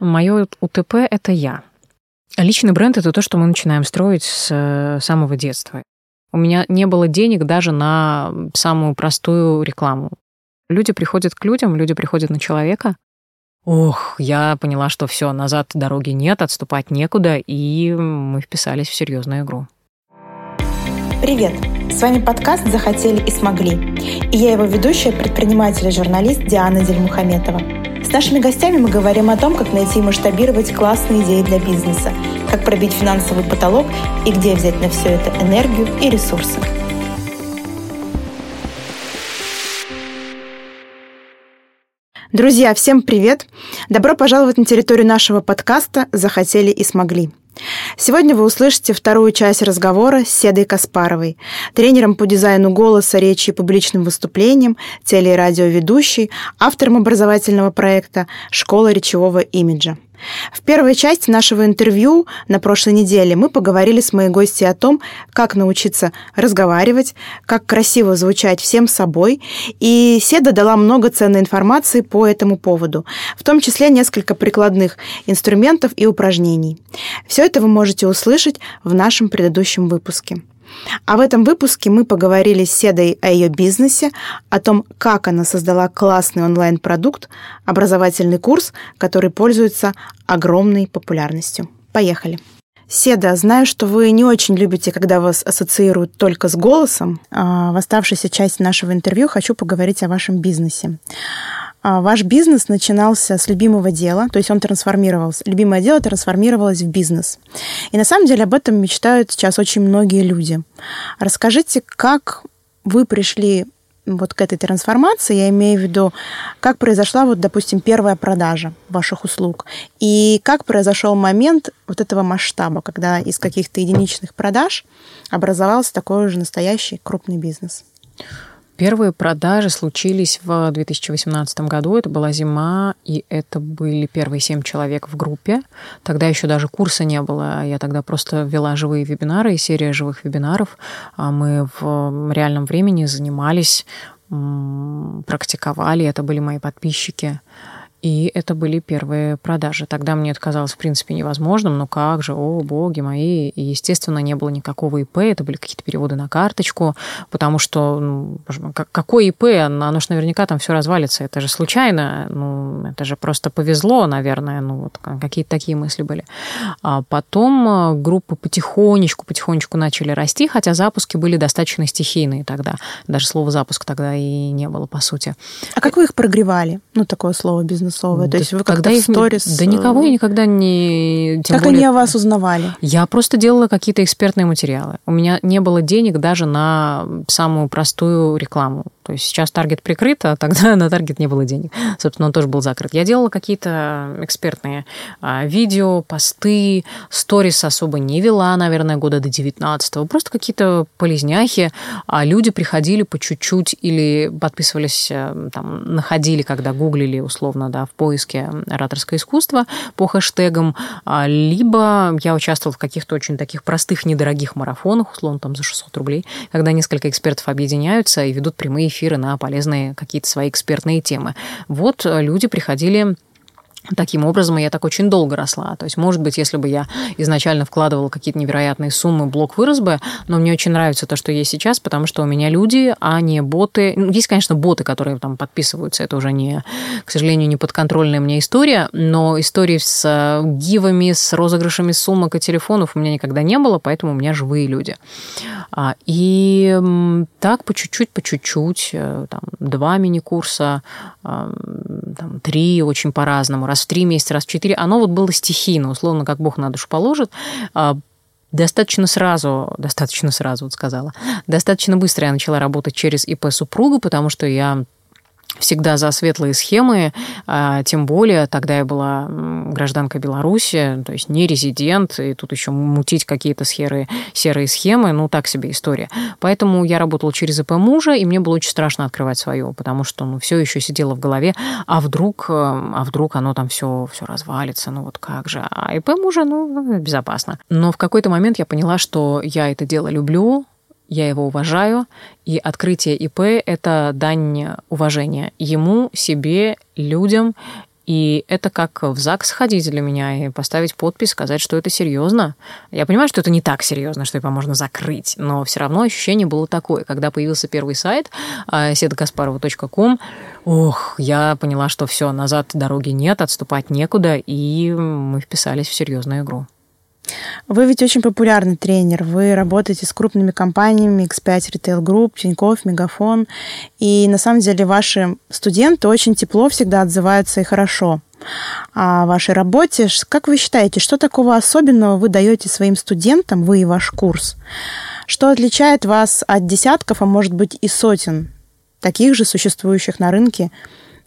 Мое УТП — это я. Личный бренд — это то, что мы начинаем строить с э, самого детства. У меня не было денег даже на самую простую рекламу. Люди приходят к людям, люди приходят на человека. Ох, я поняла, что все, назад дороги нет, отступать некуда, и мы вписались в серьезную игру. Привет! С вами подкаст «Захотели и смогли». И я его ведущая, предприниматель и журналист Диана Дельмухаметова. С нашими гостями мы говорим о том, как найти и масштабировать классные идеи для бизнеса, как пробить финансовый потолок и где взять на все это энергию и ресурсы. Друзья, всем привет! Добро пожаловать на территорию нашего подкаста «Захотели и смогли». Сегодня вы услышите вторую часть разговора с Седой Каспаровой, тренером по дизайну голоса, речи и публичным выступлением, теле- и радиоведущей, автором образовательного проекта «Школа речевого имиджа». В первой части нашего интервью на прошлой неделе мы поговорили с моей гостьей о том, как научиться разговаривать, как красиво звучать всем собой, и Седа дала много ценной информации по этому поводу, в том числе несколько прикладных инструментов и упражнений. Все это вы можете услышать в нашем предыдущем выпуске. А в этом выпуске мы поговорили с Седой о ее бизнесе, о том, как она создала классный онлайн-продукт, образовательный курс, который пользуется огромной популярностью. Поехали! Седа, знаю, что вы не очень любите, когда вас ассоциируют только с голосом. А в оставшейся части нашего интервью хочу поговорить о вашем бизнесе. А, ваш бизнес начинался с любимого дела, то есть он трансформировался. Любимое дело трансформировалось в бизнес. И на самом деле об этом мечтают сейчас очень многие люди. Расскажите, как вы пришли вот к этой трансформации, я имею в виду, как произошла вот, допустим, первая продажа ваших услуг, и как произошел момент вот этого масштаба, когда из каких-то единичных продаж образовался такой уже настоящий крупный бизнес. Первые продажи случились в 2018 году. Это была зима, и это были первые семь человек в группе. Тогда еще даже курса не было. Я тогда просто вела живые вебинары и серия живых вебинаров. А мы в реальном времени занимались, практиковали. Это были мои подписчики. И это были первые продажи. Тогда мне это казалось, в принципе, невозможным. Но как же, о, боги мои. И, естественно, не было никакого ИП. Это были какие-то переводы на карточку. Потому что, ну, какой ИП? Оно же наверняка там все развалится. Это же случайно. Ну, это же просто повезло, наверное. Ну, вот какие-то такие мысли были. А потом э, группы потихонечку, потихонечку начали расти, хотя запуски были достаточно стихийные тогда. Даже слова запуск тогда и не было, по сути. А как вы их прогревали? Ну, такое слово бизнес бизнесовое? Да, То есть вы когда их сторис... Да никого я никогда не... Тем как более, они о вас узнавали? Я просто делала какие-то экспертные материалы. У меня не было денег даже на самую простую рекламу. То есть сейчас таргет прикрыт, а тогда на таргет не было денег. Собственно, он тоже был закрыт. Я делала какие-то экспертные а, видео, посты, сторис особо не вела, наверное, года до 19 Просто какие-то полезняхи. А люди приходили по чуть-чуть или подписывались, э, там, находили, когда гуглили условно, да, в поиске ораторское искусство по хэштегам, а, либо я участвовала в каких-то очень таких простых, недорогих марафонах, условно, там, за 600 рублей, когда несколько экспертов объединяются и ведут прямые эфиры на полезные какие-то свои экспертные темы. Вот э, люди приходили Таким образом, я так очень долго росла. То есть, может быть, если бы я изначально вкладывала какие-то невероятные суммы, блок вырос бы, но мне очень нравится то, что есть сейчас, потому что у меня люди, а не боты. Ну, есть, конечно, боты, которые там подписываются, это уже не, к сожалению, не подконтрольная мне история, но истории с э, гивами, с розыгрышами сумок и телефонов у меня никогда не было, поэтому у меня живые люди. А, и так по чуть-чуть, по чуть-чуть, э, там, два мини-курса, там, три очень по-разному, раз в три месяца, раз в четыре, оно вот было стихийно, условно, как Бог на душу положит, а, Достаточно сразу, достаточно сразу, вот сказала, достаточно быстро я начала работать через ИП супруга, потому что я всегда за светлые схемы, а, тем более тогда я была гражданка Беларуси, то есть не резидент, и тут еще мутить какие-то серые, серые схемы, ну так себе история. Поэтому я работала через ИП мужа, и мне было очень страшно открывать свое, потому что ну, все еще сидело в голове, а вдруг, э, а вдруг оно там все, все развалится, ну вот как же. А ИП мужа, ну, безопасно. Но в какой-то момент я поняла, что я это дело люблю, я его уважаю, и открытие ИП – это дань уважения ему, себе, людям И это как в ЗАГС сходить для меня и поставить подпись, сказать, что это серьезно. Я понимаю, что это не так серьезно, что его можно закрыть, но все равно ощущение было такое. Когда появился первый сайт sedagasparova.com, ох, я поняла, что все, назад дороги нет, отступать некуда, и мы вписались в серьезную игру. Вы ведь очень популярный тренер. Вы работаете с крупными компаниями, X5 Retail Group, Тинькофф, Мегафон. И на самом деле ваши студенты очень тепло всегда отзываются и хорошо о вашей работе. Как вы считаете, что такого особенного вы даете своим студентам, вы и ваш курс? Что отличает вас от десятков, а может быть и сотен таких же существующих на рынке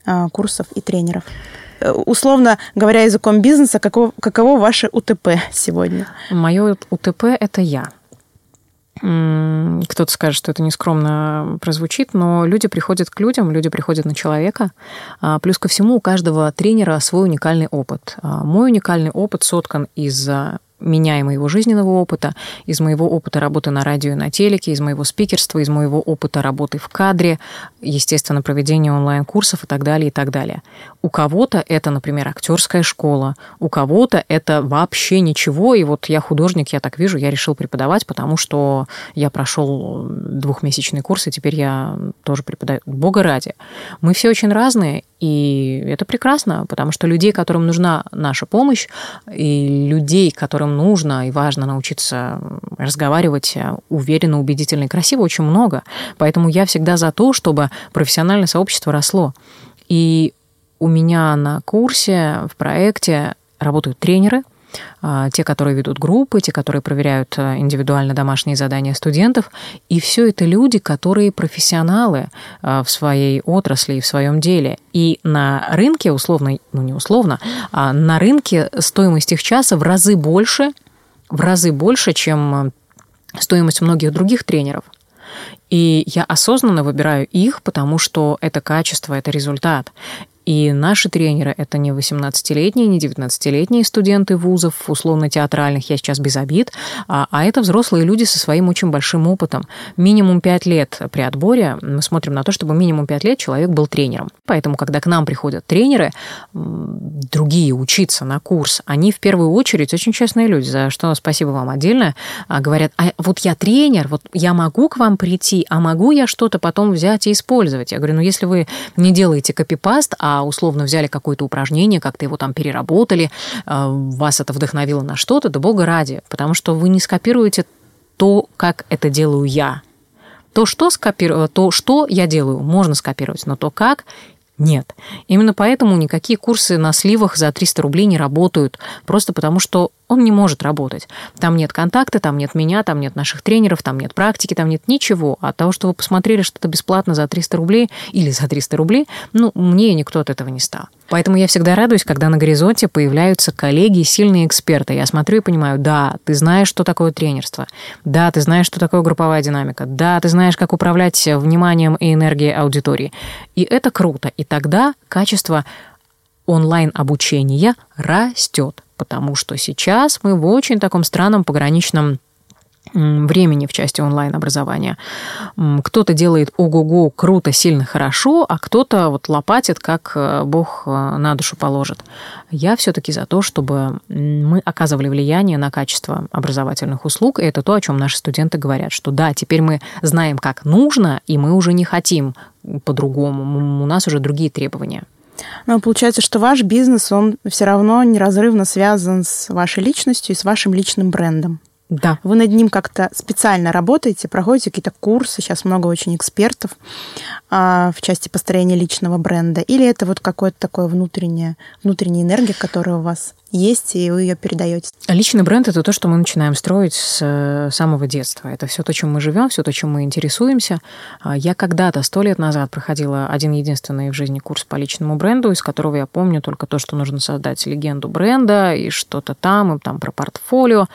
а, курсов и тренеров? Э, условно говоря, языком бизнеса, каково, каково ваше УТП сегодня? Мое УТП – это я. Кто-то скажет, что это нескромно прозвучит, но люди приходят к людям, люди приходят на человека. А, плюс ко всему у каждого тренера свой уникальный опыт. А, мой уникальный опыт соткан из меня и моего жизненного опыта, из моего опыта работы на радио и на телеке, из моего спикерства, из моего опыта работы в кадре, естественно, проведения онлайн-курсов и так далее, и так далее. У кого-то это, например, актерская школа, у кого-то это вообще ничего, и вот я художник, я так вижу, я решил преподавать, потому что я прошел двухмесячный курс, и теперь я тоже преподаю. Бога ради. Мы все очень разные, и это прекрасно, потому что людей, которым нужна наша помощь, и людей, которым нужно и важно научиться разговаривать уверенно, убедительно и красиво, очень много. Поэтому я всегда за то, чтобы профессиональное сообщество росло. И у меня на курсе, в проекте работают тренеры, те, которые ведут группы, те, которые проверяют э, индивидуально домашние задания студентов. И все это люди, которые профессионалы э, в своей отрасли и в своем деле. И на рынке, условно, ну не условно, а на рынке стоимость их часа в разы больше, в разы больше, чем э, стоимость многих других тренеров. И я осознанно выбираю их, потому что это качество, это результат. И наши тренеры — это не 18-летние, не 19-летние студенты вузов, условно-театральных, я сейчас без обид, а, а это взрослые люди со своим очень большим опытом. Минимум 5 лет при отборе мы смотрим на то, чтобы минимум 5 лет человек был тренером. Поэтому, когда к нам приходят тренеры, другие учиться на курс, они в первую очередь очень честные люди, за что спасибо вам отдельно, а, говорят, а вот я тренер, вот я могу к вам прийти, а могу я что-то потом взять и использовать? Я говорю, ну если вы не делаете копипаст, а условно взяли какое-то упражнение, как-то его там переработали, э, вас это вдохновило на что-то, да бога ради, потому что вы не скопируете то, как это делаю я. То, что, скопиру... то, что я делаю, можно скопировать, но то, как нет. Именно поэтому никакие курсы на сливах за 300 рублей не работают, просто потому что он не может работать. Там нет контакта, там нет меня, там нет наших тренеров, там нет практики, там нет ничего. От того, что вы посмотрели что-то бесплатно за 300 рублей или за 300 рублей, ну, мне никто от этого не стал. Поэтому я всегда радуюсь, когда на горизонте появляются коллеги, сильные эксперты. Я смотрю и понимаю, да, ты знаешь, что такое тренерство. Да, ты знаешь, что такое групповая динамика. Да, ты знаешь, как управлять вниманием и энергией аудитории. И это круто. И тогда качество онлайн-обучения растет потому что сейчас мы в очень таком странном пограничном времени в части онлайн-образования. Кто-то делает ого-го, круто, сильно, хорошо, а кто-то вот лопатит, как э, Бог э, на душу положит. Я все-таки за то, чтобы мы оказывали влияние на качество образовательных услуг, и это то, о чем наши студенты говорят, что да, теперь мы знаем, как нужно, и мы уже не хотим по-другому, у нас уже другие требования. Но получается, что ваш бизнес, он все равно неразрывно связан с вашей личностью и с вашим личным брендом. Да. Вы над ним как-то специально работаете, проходите какие-то курсы, сейчас много очень экспертов а, в части построения личного бренда, или это вот какое-то такое внутреннее, внутренняя энергия, которая у вас есть, и вы ее передаете. Личный бренд это то, что мы начинаем строить с э, самого детства. Это все то, чем мы живем, все то, чем мы интересуемся. А, я когда-то, сто лет назад, проходила один единственный в жизни курс по личному бренду, из которого я помню только то, что нужно создать легенду бренда и что-то там, и там про портфолио.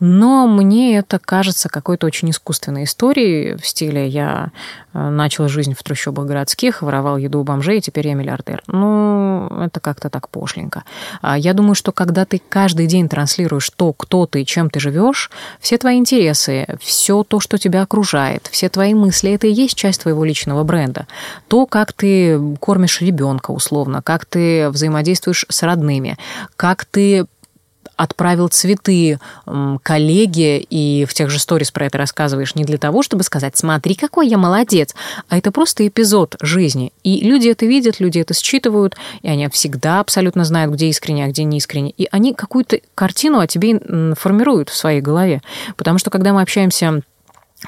Но мне это кажется какой-то очень искусственной историей в стиле я э, начал жизнь в трущобах городских, воровал еду у бомжей, и теперь я миллиардер. Ну, это как-то так пошленько. А, я думаю, что когда ты каждый день транслируешь то, кто ты, чем ты живешь, все твои интересы, все то, что тебя окружает, все твои мысли, это и есть часть твоего личного бренда. То, как ты кормишь ребенка условно, как ты взаимодействуешь с родными, как ты отправил цветы коллеге, и в тех же сторис про это рассказываешь не для того, чтобы сказать, смотри, какой я молодец, а это просто эпизод жизни. И люди это видят, люди это считывают, и они всегда абсолютно знают, где искренне, а где не искренне. И они какую-то картину о тебе формируют в своей голове. Потому что когда мы общаемся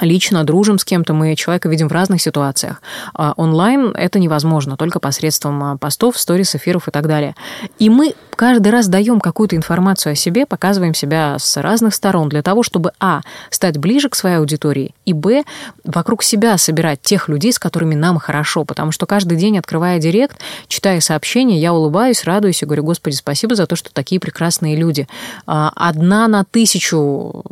лично дружим с кем-то, мы человека видим в разных ситуациях. А онлайн это невозможно, только посредством а, постов, сторис, эфиров и так далее. И мы каждый раз даем какую-то информацию о себе, показываем себя с разных сторон для того, чтобы, а, стать ближе к своей аудитории, и, б, вокруг себя собирать тех людей, с которыми нам хорошо, потому что каждый день, открывая директ, читая сообщения, я улыбаюсь, радуюсь и говорю, Господи, спасибо за то, что такие прекрасные люди. А, одна на тысячу,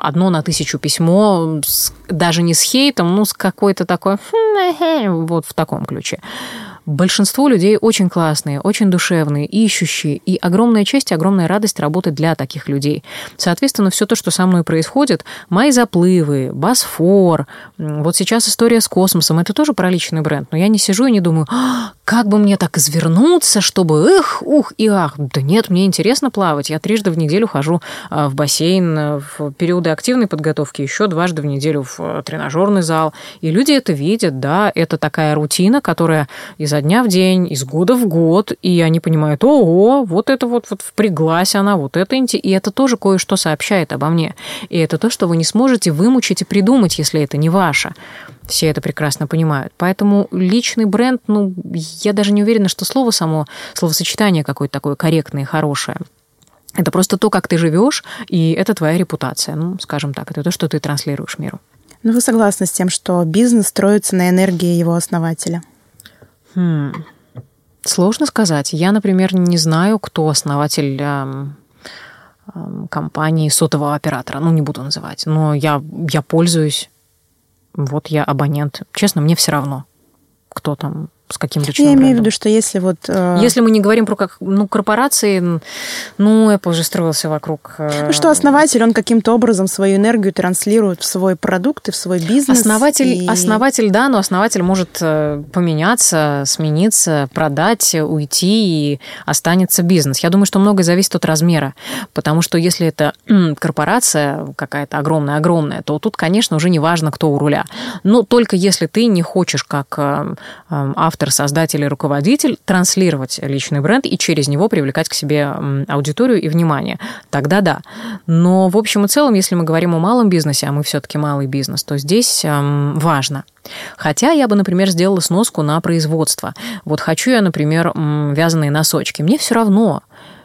одно на тысячу письмо даже не с хейтом, ну, с какой-то такой, хм, вот в таком ключе. Большинство людей очень классные, очень душевные, ищущие, и огромная честь и огромная радость работать для таких людей. Соответственно, все то, что со мной происходит, мои заплывы, Босфор, вот сейчас история с космосом, это тоже про личный бренд, но я не сижу и не думаю, а, как бы мне так извернуться, чтобы эх, ух и ах. Да нет, мне интересно плавать. Я трижды в неделю хожу а, в бассейн э, в периоды активной подготовки, еще дважды в неделю в э, тренажерный зал. И люди это видят, да, это такая рутина, которая изо дня в день, из года в год, и они понимают, ого, вот это вот, вот впряглась она, вот это и это тоже кое-что сообщает обо мне. И это то, что вы не сможете вымучить и придумать, если это не ваше. Все это прекрасно понимают. Поэтому личный бренд, ну, я даже не уверена, что слово само, словосочетание какое-то такое корректное хорошее. Это просто то, как ты живешь, и это твоя репутация. Ну, скажем так, это то, что ты транслируешь миру. Ну, вы согласны с тем, что бизнес строится на энергии его основателя? Хм. Сложно сказать. Я, например, не знаю, кто основатель эм, эм, компании сотового оператора. Ну, не буду называть. Но я, я пользуюсь. Вот я абонент. Честно, мне все равно, кто там с каким личным Я брендом. имею в виду, что если вот... Э... Если мы не говорим про как, ну, корпорации, ну, Apple же строился вокруг... Э... Ну, что основатель, он каким-то образом свою энергию транслирует в свой продукт и в свой бизнес. Основатель, и... основатель да, но основатель может э, поменяться, смениться, продать, уйти, и останется бизнес. Я думаю, что многое зависит от размера, потому что если это корпорация какая-то огромная-огромная, то тут, конечно, уже не важно, кто у руля. Но только если ты не хочешь, как э, автор автор, создатель и руководитель, транслировать личный бренд и через него привлекать к себе аудиторию и внимание. Тогда да. Но в общем и целом, если мы говорим о малом бизнесе, а мы все-таки малый бизнес, то здесь важно. Хотя я бы, например, сделала сноску на производство. Вот хочу я, например, вязаные носочки. Мне все равно,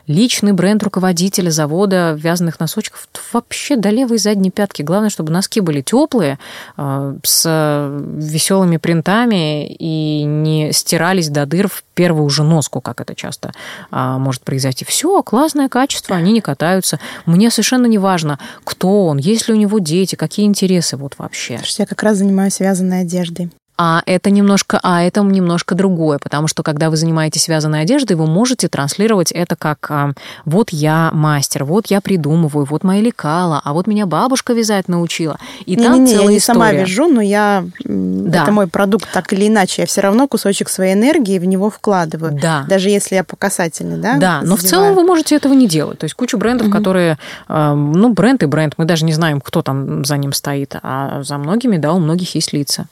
личный бренд руководителя завода вязаных носочков вообще до левой задней пятки. Главное, чтобы носки были теплые, э, с веселыми принтами и не стирались до дыр в первую же носку, как это часто а, может произойти. Все, классное качество, они не катаются. Мне совершенно не важно, кто он, есть ли у него дети, какие интересы вот вообще. Я как раз занимаюсь вязаной одеждой. А это немножко, а это немножко другое, потому что когда вы занимаетесь связанной одеждой, вы можете транслировать это как а, вот я мастер, вот я придумываю, вот мои лекала, а вот меня бабушка вязать научила. И не, там не, не, целая я не история. сама вяжу, но я да. это мой продукт так или иначе, я все равно кусочек своей энергии в него вкладываю, да. даже если я по касательной, да. Да, но в целом вы можете этого не делать. То есть куча брендов, угу. которые, ну бренд и бренд, мы даже не знаем, кто там за ним стоит, а за многими, да, у многих есть лица.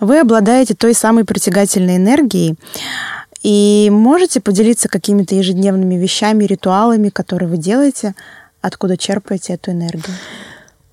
Вы обладаете той самой притягательной энергией, и можете поделиться какими-то ежедневными вещами, ритуалами, которые вы делаете, откуда черпаете эту энергию?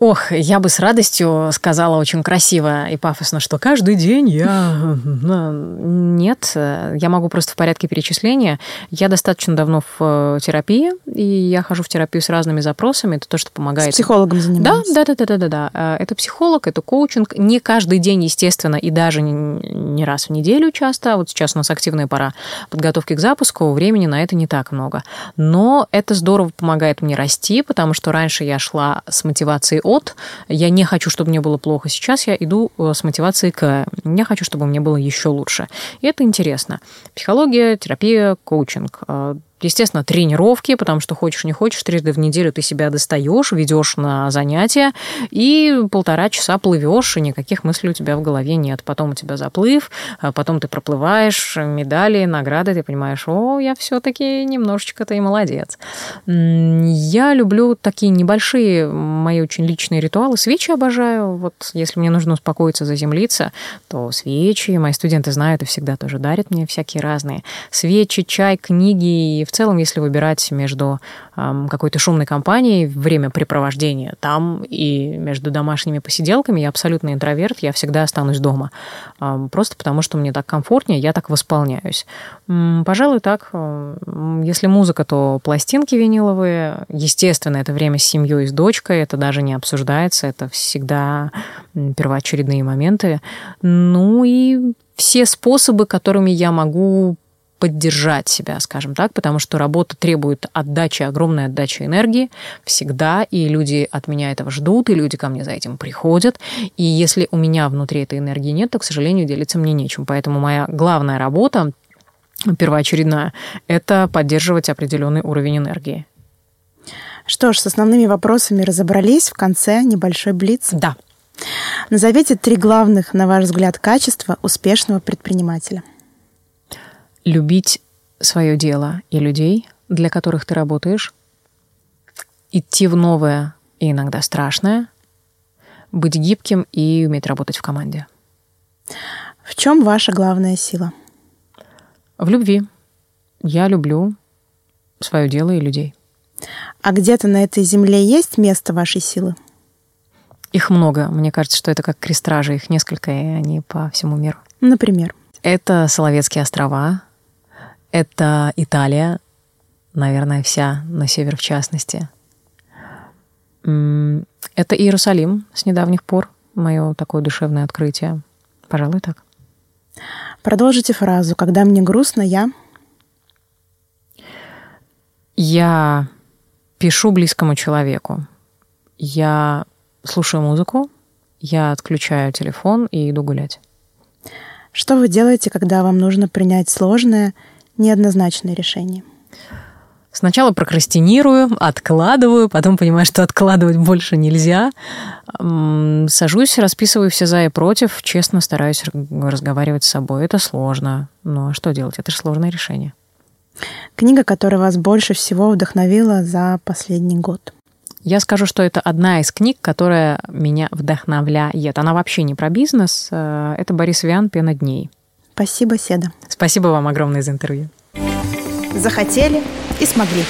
Ох, я бы с радостью сказала очень красиво и пафосно, что каждый день я... Нет, я могу просто в порядке перечисления. Я достаточно давно в э, терапии, и я хожу в терапию с разными запросами. Это то, что помогает. С психологом занимаетесь? Да, да, да, да, да, да. Э, это психолог, это коучинг. Не каждый день, естественно, и даже не раз в неделю часто. Вот сейчас у нас активная пора подготовки к запуску, времени на это не так много. Но это здорово помогает мне расти, потому что раньше я шла с мотивацией от, я не хочу, чтобы мне было плохо. Сейчас я иду э, с мотивацией к, я хочу, чтобы мне было еще лучше. И это интересно. Психология, терапия, коучинг. Э, естественно, тренировки, потому что хочешь не хочешь, трижды в неделю ты себя достаешь, ведешь на занятия, и полтора часа плывешь, и никаких мыслей у тебя в голове нет. Потом у тебя заплыв, а потом ты проплываешь, медали, награды, ты понимаешь, о, я все-таки немножечко-то и молодец. Я люблю такие небольшие мои очень личные ритуалы. Свечи обожаю. Вот если мне нужно успокоиться, заземлиться, то свечи. Мои студенты знают и всегда тоже дарят мне всякие разные свечи, чай, книги. И в целом, если выбирать между какой-то шумной компанией, времяпрепровождения там и между домашними посиделками, я абсолютно интроверт, я всегда останусь дома. Просто потому, что мне так комфортнее, я так восполняюсь. Пожалуй, так. Если музыка, то пластинки виниловые. Естественно, это время с семьей с дочкой, это даже не обсуждается, это всегда первоочередные моменты. Ну и все способы, которыми я могу поддержать себя, скажем так, потому что работа требует отдачи, огромной отдачи энергии всегда, и люди от меня этого ждут, и люди ко мне за этим приходят. И если у меня внутри этой энергии нет, то, к сожалению, делиться мне нечем. Поэтому моя главная работа первоочередная, это поддерживать определенный уровень энергии. Что ж, с основными вопросами разобрались. В конце небольшой блиц. Да. Назовите три главных, на ваш взгляд, качества успешного предпринимателя любить свое дело и людей, для которых ты работаешь, идти в новое и иногда страшное, быть гибким и уметь работать в команде. В чем ваша главная сила? В любви. Я люблю свое дело и людей. А где-то на этой земле есть место вашей силы? Их много. Мне кажется, что это как крестражи. Их несколько, и они по всему миру. Например? Это Соловецкие острова, это Италия, наверное, вся, на север в частности. Это Иерусалим с недавних пор, мое такое душевное открытие. Пожалуй, так. Продолжите фразу «Когда мне грустно, я...» Я пишу близкому человеку. Я слушаю музыку, я отключаю телефон и иду гулять. Что вы делаете, когда вам нужно принять сложное неоднозначное решение? Сначала прокрастинирую, откладываю, потом понимаю, что откладывать больше нельзя. Сажусь, расписываю все за и против, честно стараюсь разговаривать с собой. Это сложно. Ну а что делать? Это же сложное решение. Книга, которая вас больше всего вдохновила за последний год? Я скажу, что это одна из книг, которая меня вдохновляет. Она вообще не про бизнес. Э, это Борис Виан «Пена дней». Спасибо, Седа. Спасибо вам огромное за интервью. Захотели и смогли.